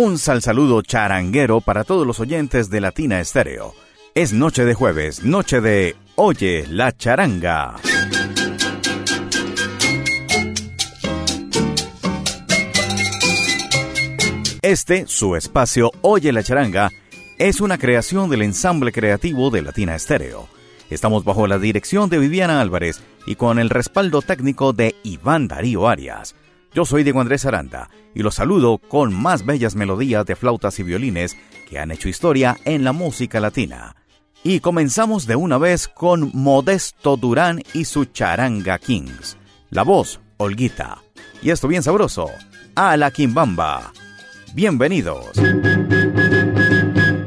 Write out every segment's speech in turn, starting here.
Un sal saludo charanguero para todos los oyentes de Latina Estéreo. Es noche de jueves, noche de Oye la charanga. Este, su espacio Oye la charanga, es una creación del ensamble creativo de Latina Estéreo. Estamos bajo la dirección de Viviana Álvarez y con el respaldo técnico de Iván Darío Arias. Yo soy Diego Andrés Aranda y los saludo con más bellas melodías de flautas y violines que han hecho historia en la música latina. Y comenzamos de una vez con Modesto Durán y su Charanga Kings. La voz, Olguita. Y esto bien sabroso, a la Quimbamba. Bienvenidos.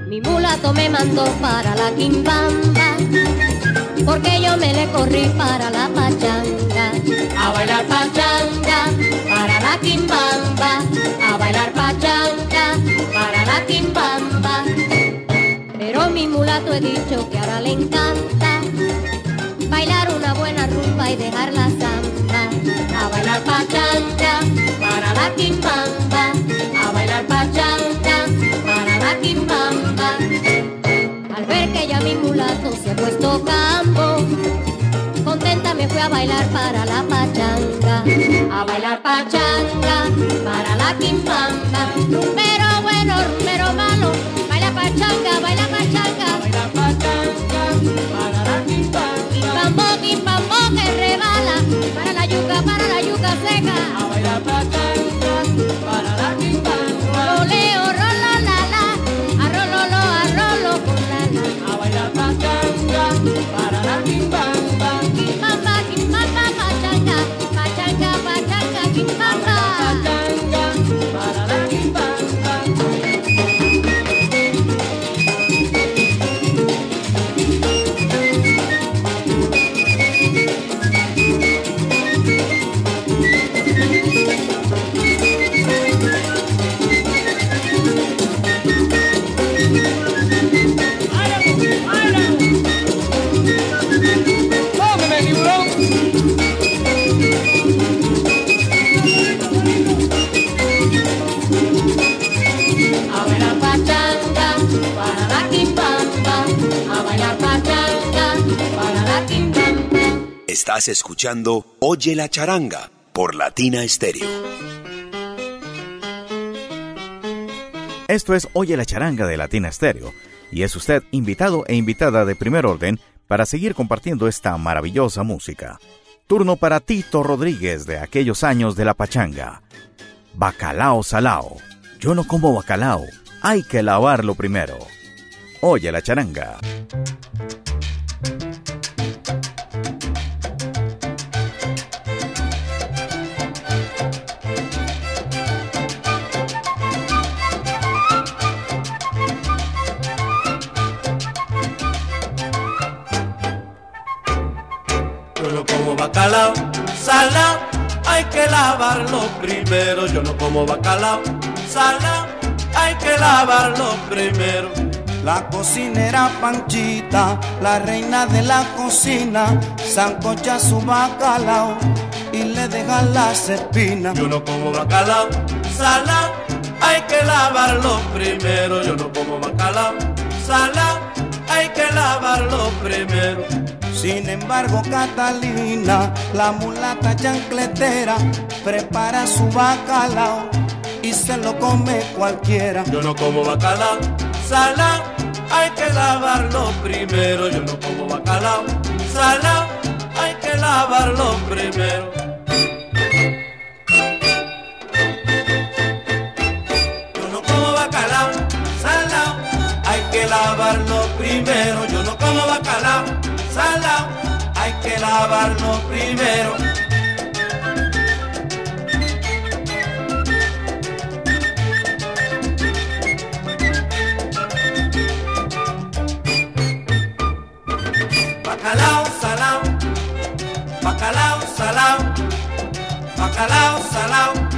Mi mulato me mandó para la Quimbamba, porque yo me le corrí para la pachanga. A bailar pachanga, la a bailar pachanga, para la Quimbamba. Pero mi mulato he dicho que ahora le encanta bailar una buena rumba y dejar la samba. A bailar pachanga, para la Quimbamba, a bailar pachanga, para la Quimbamba. Al ver que ya mi mulato se ha puesto campo, contenta me fui a bailar para la pachanga. A bailar pachanga, para la Quimbamba. Rumbero bueno, rumbero malo, baila pachanga, baila pachanga. Baila pachanga, para la Quimbamba. Quimbambo, quimbambo que rebala, para la yuca, para la yuca seca. A bailar pachanga, para la Quimbamba. Roleo, rolo, la, la, arrololo, arrolo, con la, la. A bailar pachanga, para la Quimbamba. Quimbamba, Estás escuchando Oye la charanga por Latina Estéreo. Esto es Oye la charanga de Latina Estéreo y es usted invitado e invitada de primer orden para seguir compartiendo esta maravillosa música. Turno para Tito Rodríguez de aquellos años de la pachanga. Bacalao salao. Yo no como bacalao. Hay que lavarlo primero. Oye la charanga. Bacalao, salao, hay que lavarlo primero. Yo no como bacalao, salao, hay que lavarlo primero. La cocinera Panchita, la reina de la cocina, sancocha su bacalao y le deja las espinas. Yo no como bacalao, salao, hay que lavarlo primero. Yo no como bacalao, salao, hay que lavarlo primero. Sin embargo, Catalina, la mulata chancletera, prepara su bacalao y se lo come cualquiera. Yo no como bacalao, salao, hay que lavarlo primero. Yo no como bacalao, salao, hay que lavarlo primero. Yo no como bacalao, salao, hay que lavarlo primero hay que lavarnos primero. Bacalao salao, bacalao salao, bacalao salao.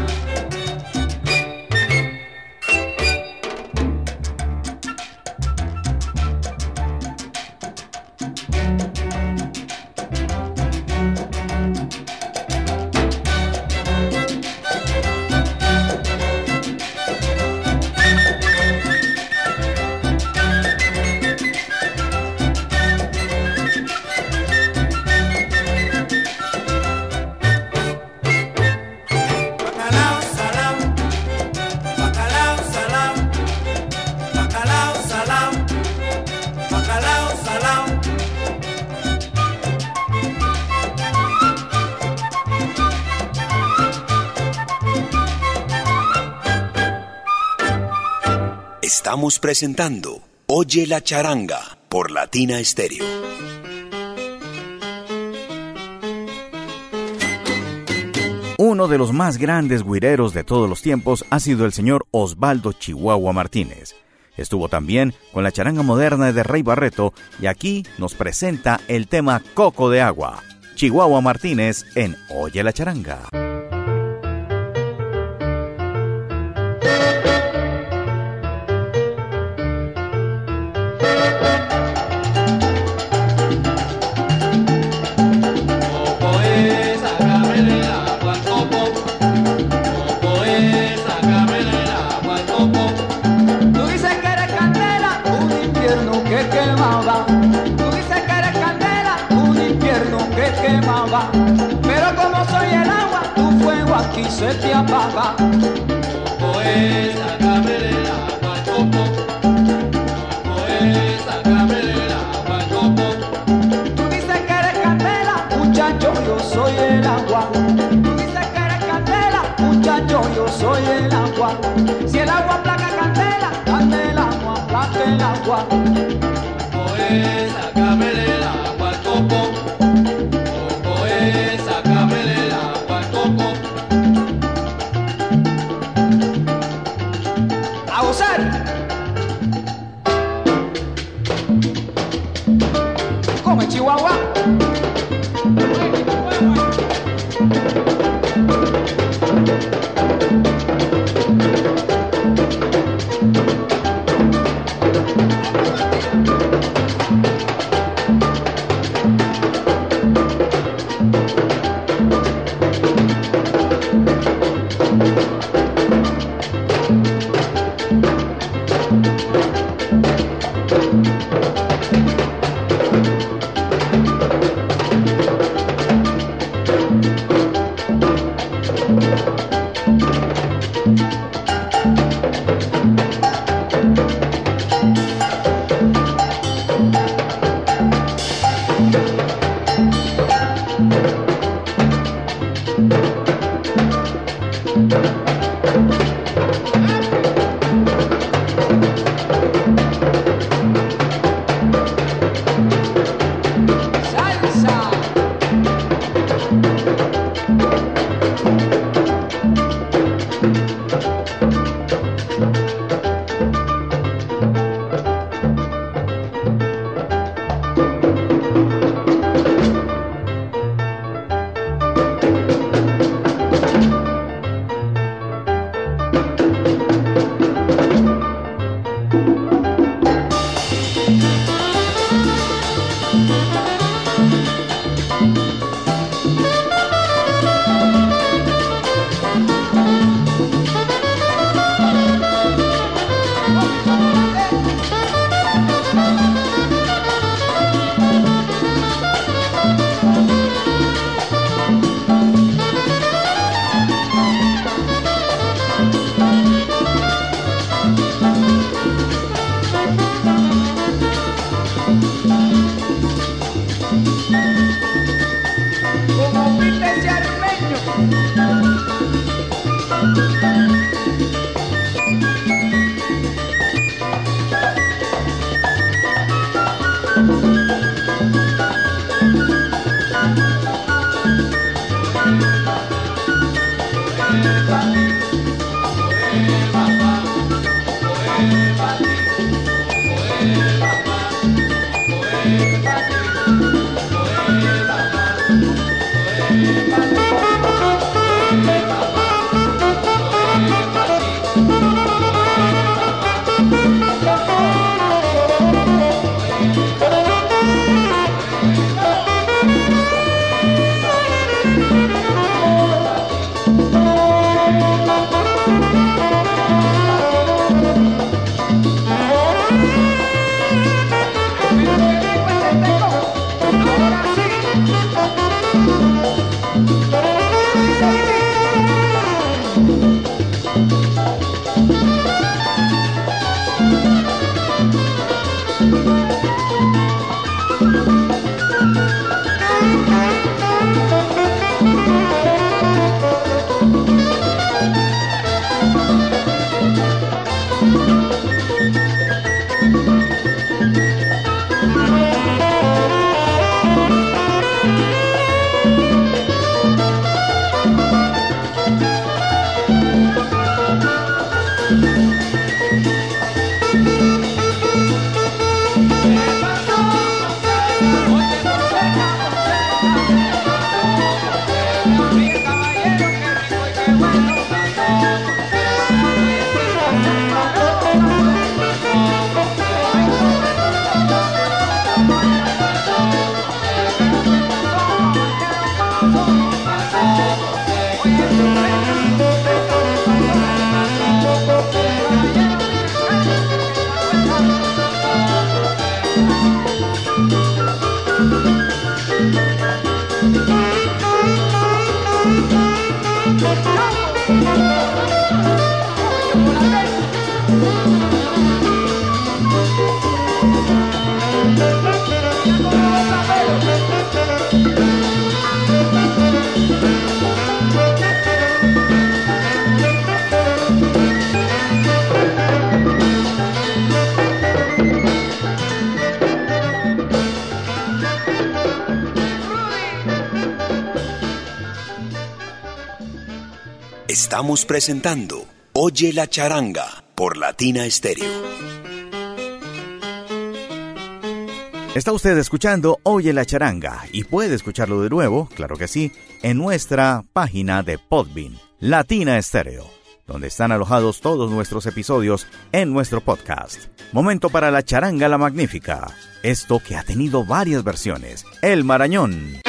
Presentando Oye la charanga por Latina Estéreo. Uno de los más grandes guireros de todos los tiempos ha sido el señor Osvaldo Chihuahua Martínez. Estuvo también con la charanga moderna de Rey Barreto y aquí nos presenta el tema Coco de Agua. Chihuahua Martínez en Oye la charanga. Pero como soy el agua, tu fuego aquí se te apaga. Coco es, sácame del agua, coco. Coco es, sácame del agua, coco. Tú dices que eres candela, muchacho, yo soy el agua. Tú dices que eres candela, muchacho, yo soy el agua. Si el agua placa candela, candela no aplaca el agua. Coco es, sácame Estamos presentando Oye la charanga por Latina Stereo. Está usted escuchando Oye la charanga y puede escucharlo de nuevo, claro que sí, en nuestra página de Podbean, Latina Stereo, donde están alojados todos nuestros episodios en nuestro podcast. Momento para la charanga la magnífica. Esto que ha tenido varias versiones. El Marañón.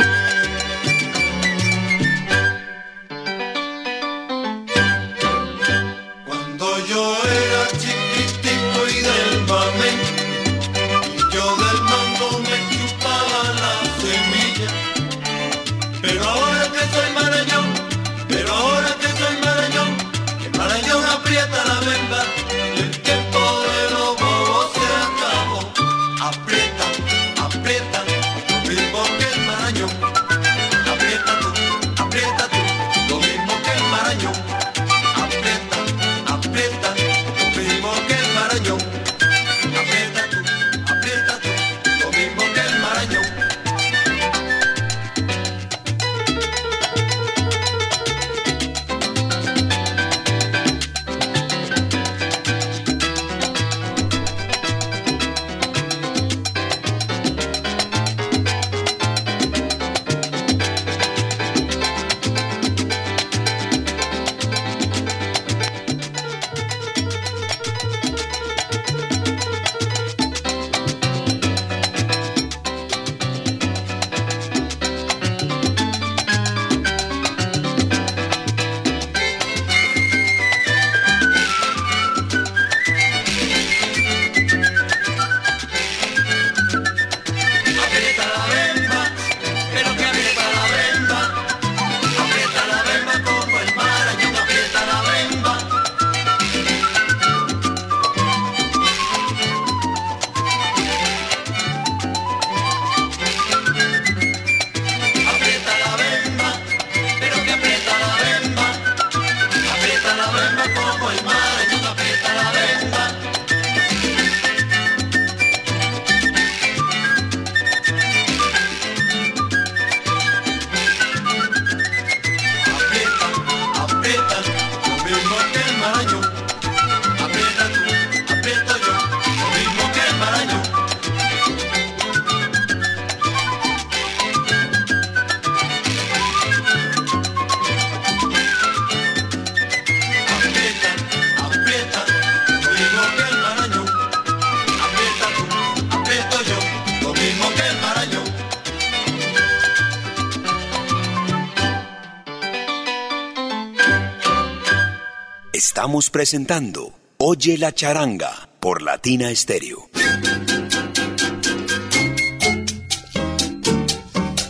Presentando Oye la charanga por Latina Stereo.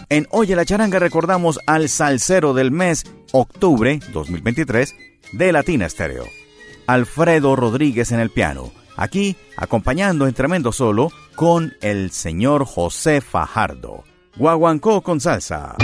En Oye la charanga recordamos al salsero del mes, octubre 2023, de Latina Stereo. Alfredo Rodríguez en el piano. Aquí, acompañando en tremendo solo con el señor José Fajardo. Guaguancó con salsa.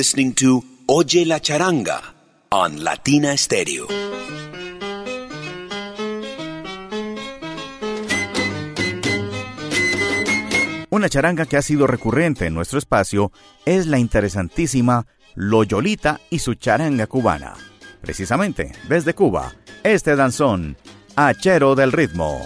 Listening to Oye la Charanga on Latina Stereo. Una charanga que ha sido recurrente en nuestro espacio es la interesantísima Loyolita y su charanga cubana. Precisamente desde Cuba, este danzón, Hachero del Ritmo.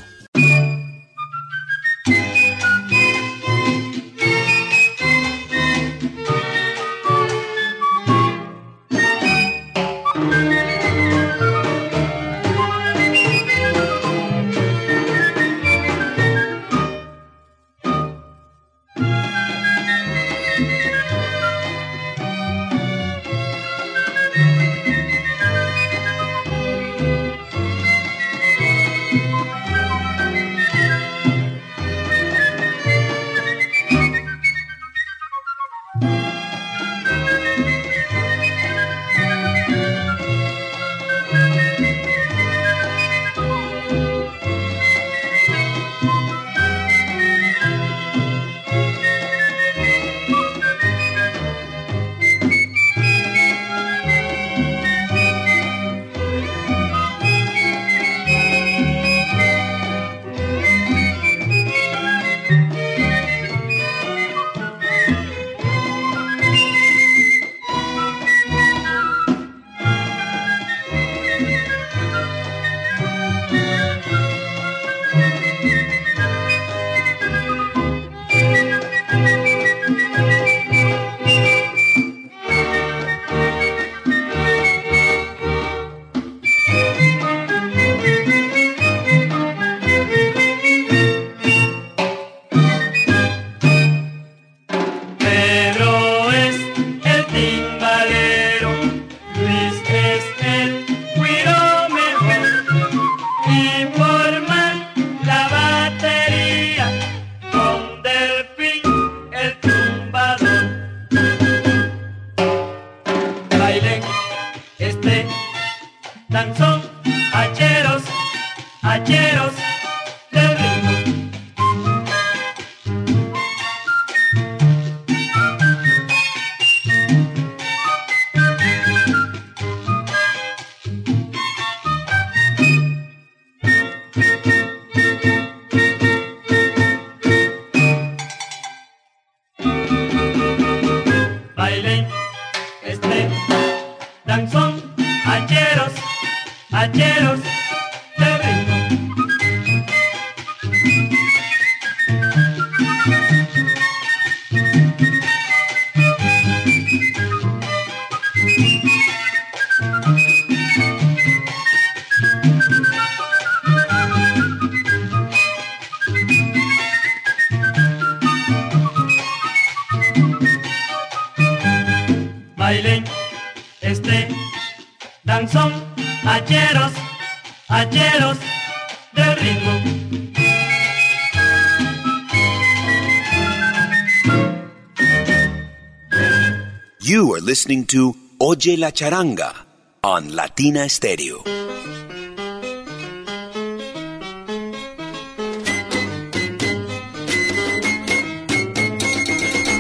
Listening to Oye la Charanga on Latina Stereo.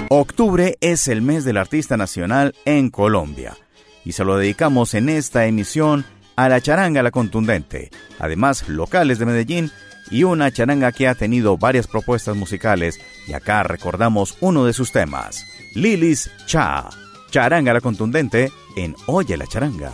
Octubre es el mes del artista nacional en Colombia y se lo dedicamos en esta emisión a la charanga la contundente, además locales de Medellín y una charanga que ha tenido varias propuestas musicales y acá recordamos uno de sus temas, Lilis Cha. Charanga la contundente en Oye la Charanga.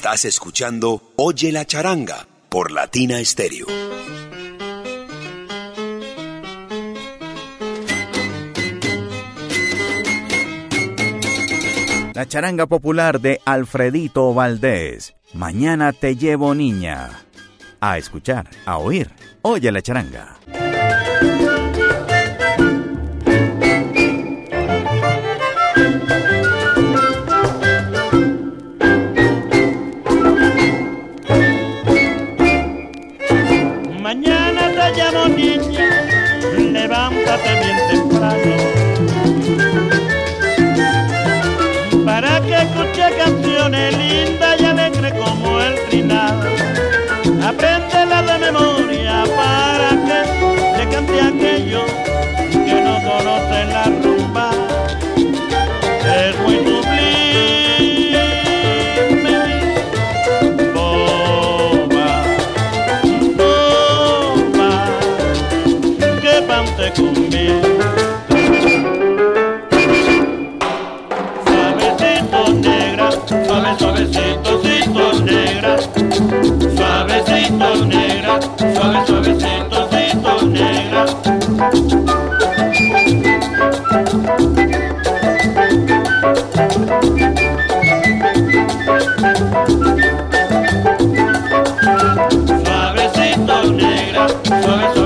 Estás escuchando Oye la charanga por Latina Stereo. La charanga popular de Alfredito Valdés. Mañana te llevo niña. A escuchar, a oír. Oye la charanga. aprender. Suave,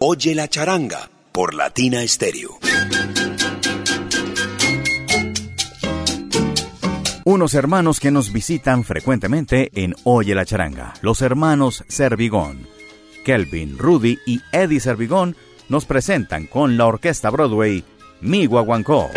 Oye la charanga por Latina Stereo. Unos hermanos que nos visitan frecuentemente en Oye la charanga, los hermanos Servigón. Kelvin, Rudy y Eddie Servigón nos presentan con la orquesta Broadway Mi Guaguancó.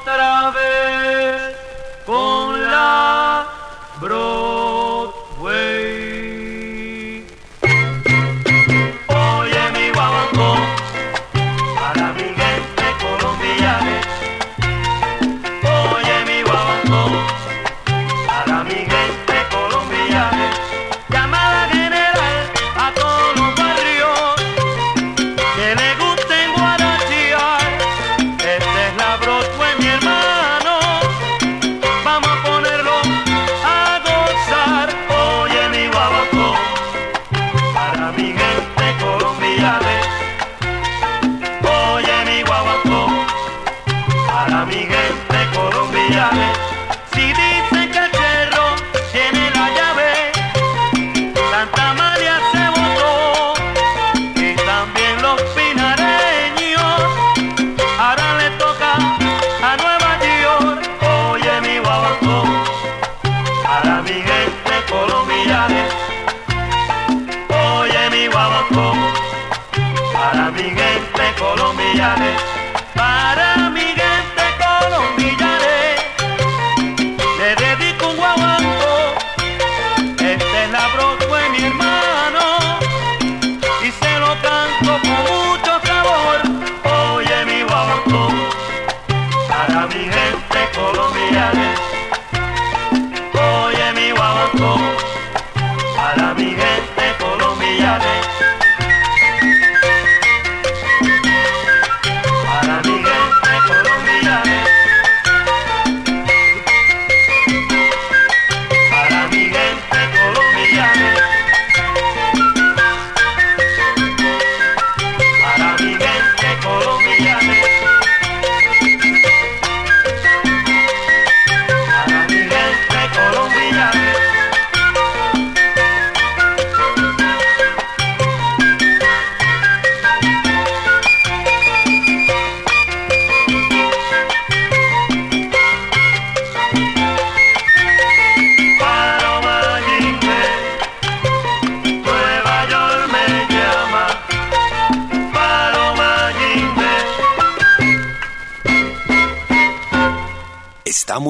outra vez.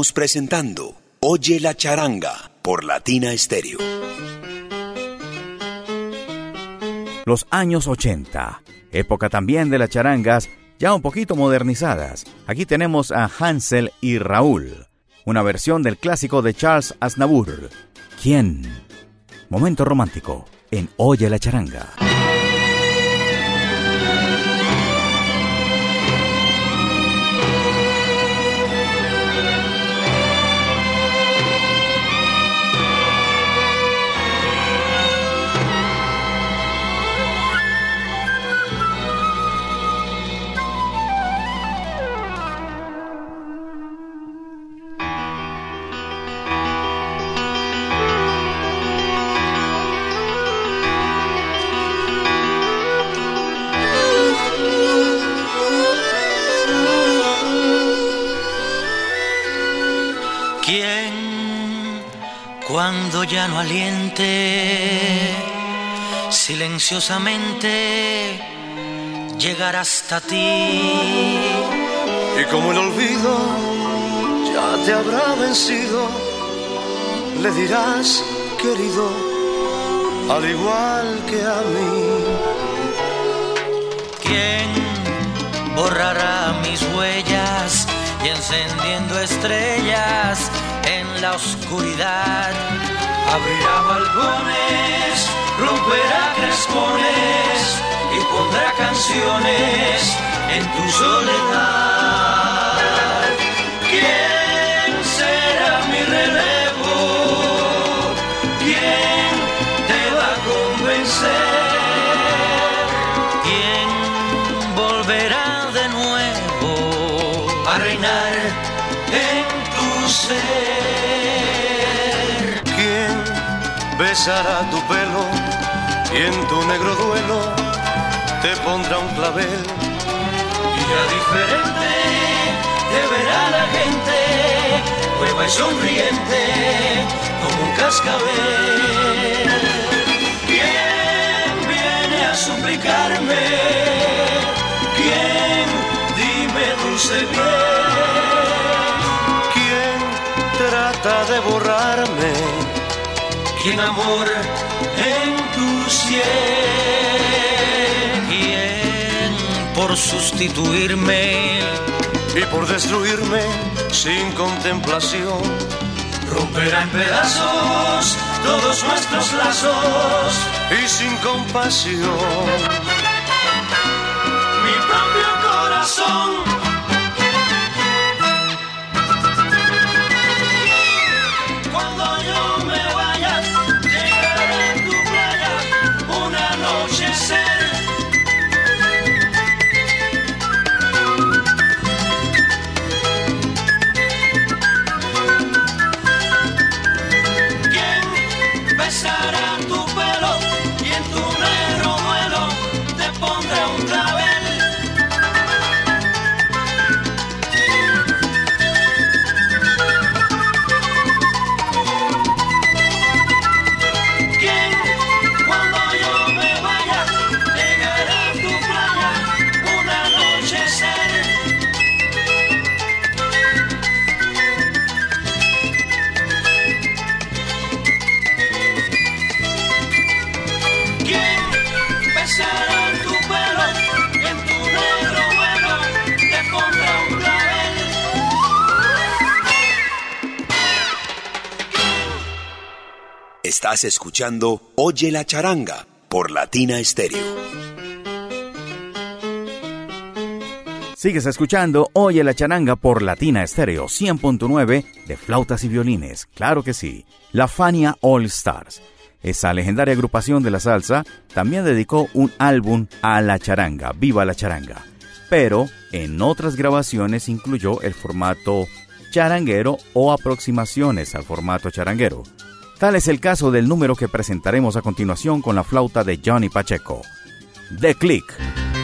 Presentando Oye la charanga por Latina Stereo. Los años 80, época también de las charangas, ya un poquito modernizadas. Aquí tenemos a Hansel y Raúl, una versión del clásico de Charles Aznavour. ¿Quién? Momento romántico en Oye la charanga. Cuando ya no aliente, silenciosamente llegará hasta ti? Y como el olvido ya te habrá vencido, le dirás, querido, al igual que a mí. ¿Quién borrará mis huellas y encendiendo estrellas la oscuridad? Abrirá balcones, romperá crespones y pondrá canciones en tu soledad. ¿Quién besará tu pelo y en tu negro duelo te pondrá un clavel? Y ya diferente te verá la gente, nueva y sonriente como un cascabel. ¿Quién viene a suplicarme? ¿Quién? Dime dulce bien. ¿Quién trata de borrarme? ¿Quién amor en tu cielo? ¿Quién por sustituirme? Y por destruirme sin contemplación, Romperá en pedazos todos nuestros lazos. y sin compasión. Mi propio corazón. Escuchando Oye la charanga por Latina Stereo. Sigues escuchando Oye la charanga por Latina Stereo 100.9 de flautas y violines. Claro que sí. La Fania All Stars. Esa legendaria agrupación de la salsa también dedicó un álbum a la charanga, Viva la charanga. Pero en otras grabaciones incluyó el formato charanguero o aproximaciones al formato charanguero. Tal es el caso del número que presentaremos a continuación con la flauta de Johnny Pacheco. The Click.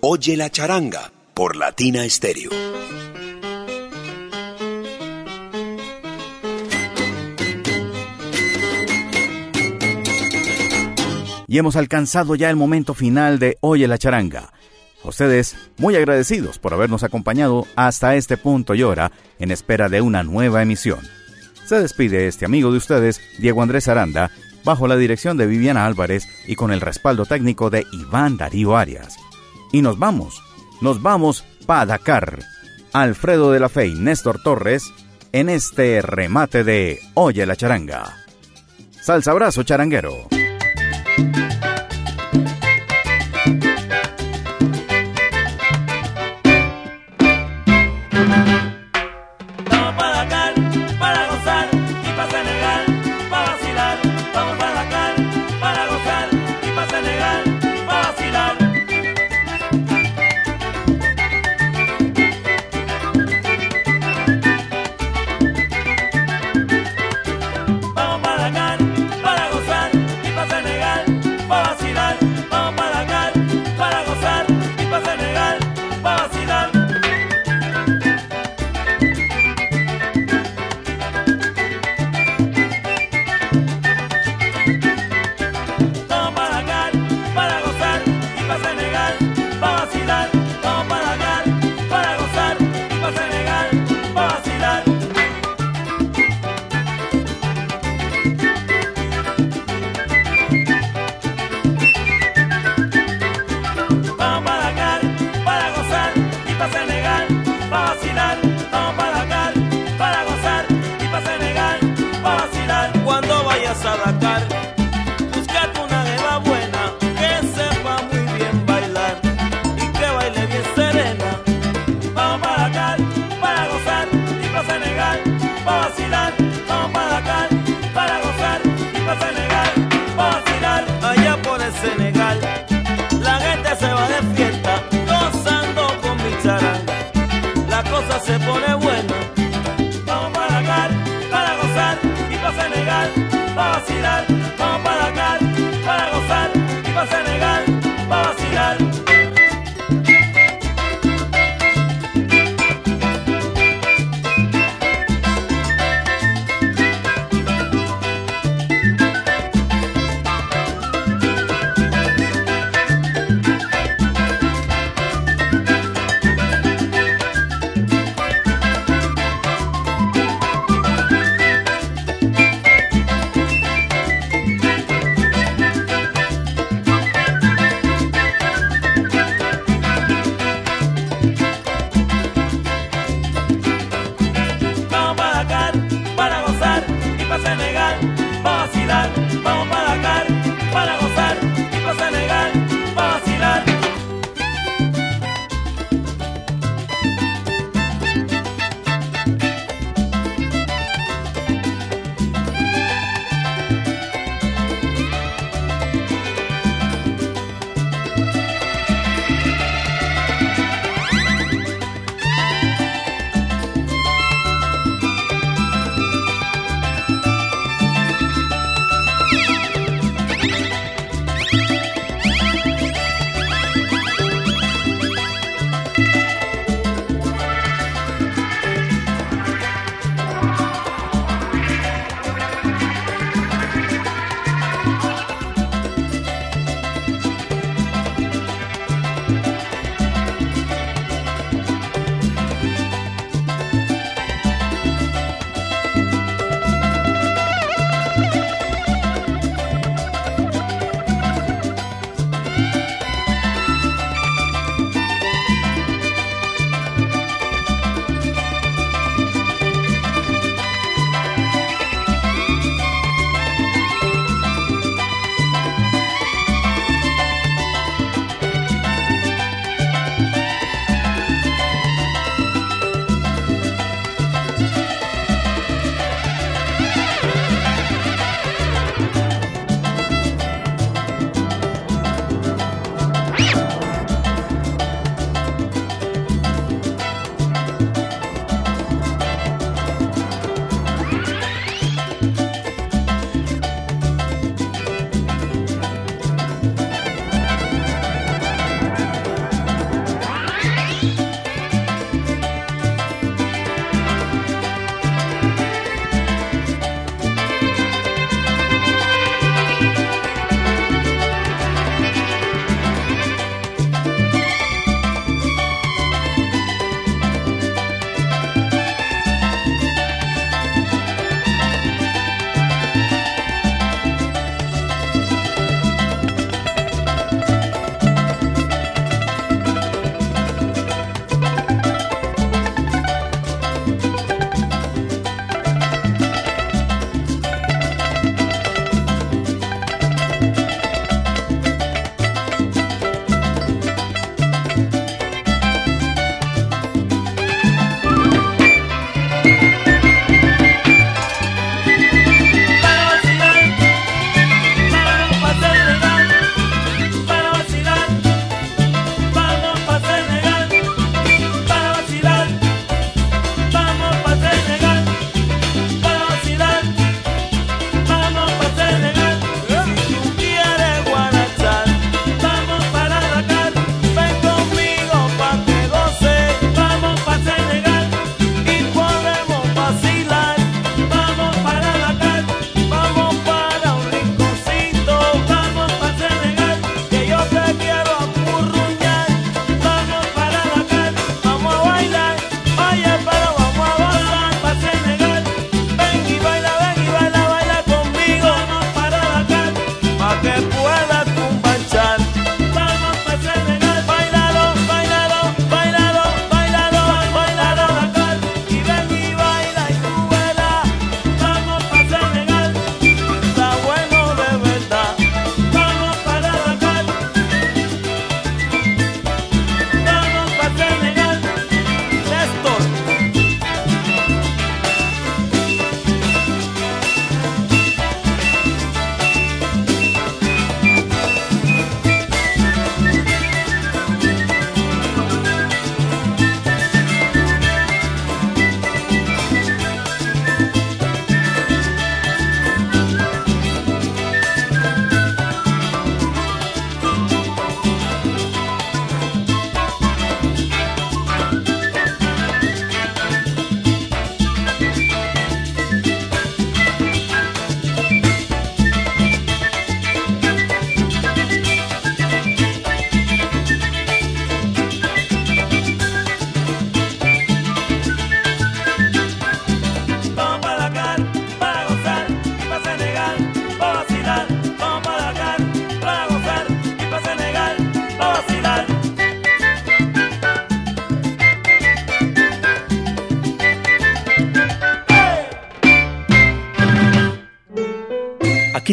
Oye la charanga por Latina Stereo. Y hemos alcanzado ya el momento final de Oye la charanga. Ustedes, muy agradecidos por habernos acompañado hasta este punto y hora en espera de una nueva emisión. Se despide este amigo de ustedes, Diego Andrés Aranda, bajo la dirección de Viviana Álvarez y con el respaldo técnico de Iván Darío Arias. Y nos vamos, nos vamos para Dakar. Alfredo de la Fe y Néstor Torres en este remate de Oye la charanga. Salsa abrazo charanguero. vacilar.